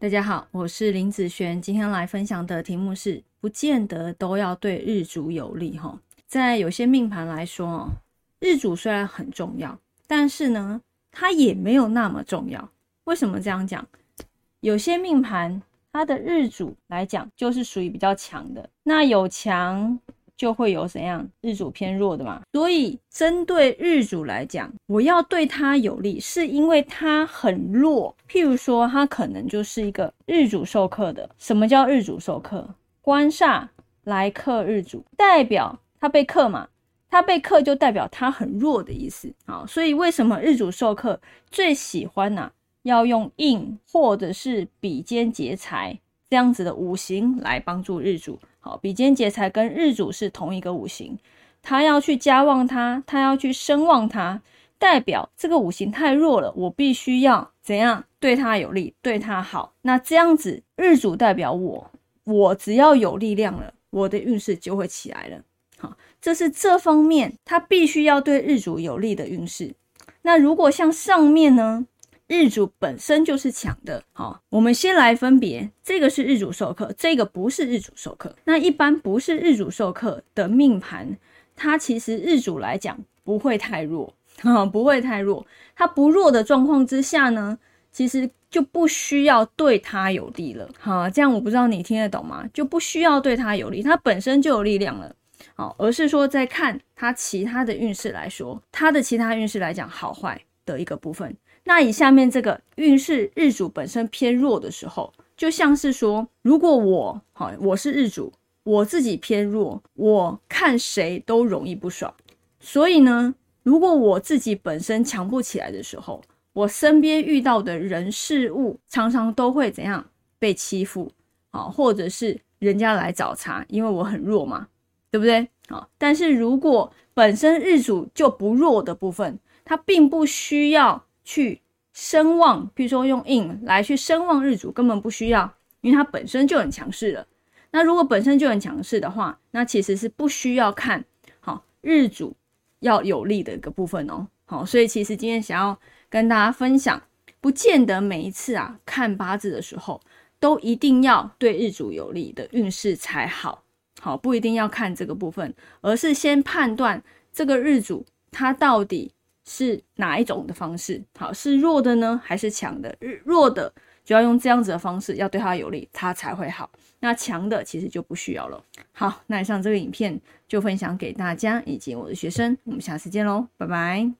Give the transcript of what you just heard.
大家好，我是林子璇，今天来分享的题目是：不见得都要对日主有利哈。在有些命盘来说，日主虽然很重要，但是呢，它也没有那么重要。为什么这样讲？有些命盘它的日主来讲就是属于比较强的，那有强。就会有怎样日主偏弱的嘛，所以针对日主来讲，我要对他有利，是因为他很弱。譬如说，他可能就是一个日主受克的。什么叫日主受克？官煞来克日主，代表他被克嘛？他被克就代表他很弱的意思。好，所以为什么日主受克最喜欢呢？要用印或者是比肩劫财这样子的五行来帮助日主。好，比肩劫财跟日主是同一个五行，他要去加旺他，他要去声旺他，代表这个五行太弱了，我必须要怎样对他有利，对他好。那这样子，日主代表我，我只要有力量了，我的运势就会起来了。好，这是这方面他必须要对日主有利的运势。那如果像上面呢？日主本身就是强的，好，我们先来分别，这个是日主授课，这个不是日主授课。那一般不是日主授课的命盘，它其实日主来讲不会太弱，哈，不会太弱。它不弱的状况之下呢，其实就不需要对它有利了，好，这样我不知道你听得懂吗？就不需要对它有利，它本身就有力量了，好，而是说在看它其他的运势来说，它的其他运势来讲好坏的一个部分。那以下面这个运势日主本身偏弱的时候，就像是说，如果我好，我是日主，我自己偏弱，我看谁都容易不爽。所以呢，如果我自己本身强不起来的时候，我身边遇到的人事物常常都会怎样被欺负啊，或者是人家来找茬，因为我很弱嘛，对不对？啊，但是如果本身日主就不弱的部分，它并不需要。去声望，比如说用印来去声望日主，根本不需要，因为它本身就很强势了。那如果本身就很强势的话，那其实是不需要看好日主要有利的一个部分哦。好，所以其实今天想要跟大家分享，不见得每一次啊看八字的时候都一定要对日主有利的运势才好，好不一定要看这个部分，而是先判断这个日主他到底。是哪一种的方式？好，是弱的呢，还是强的？弱的就要用这样子的方式，要对他有利，他才会好。那强的其实就不需要了。好，那以上这个影片就分享给大家以及我的学生，我们下次见喽，拜拜。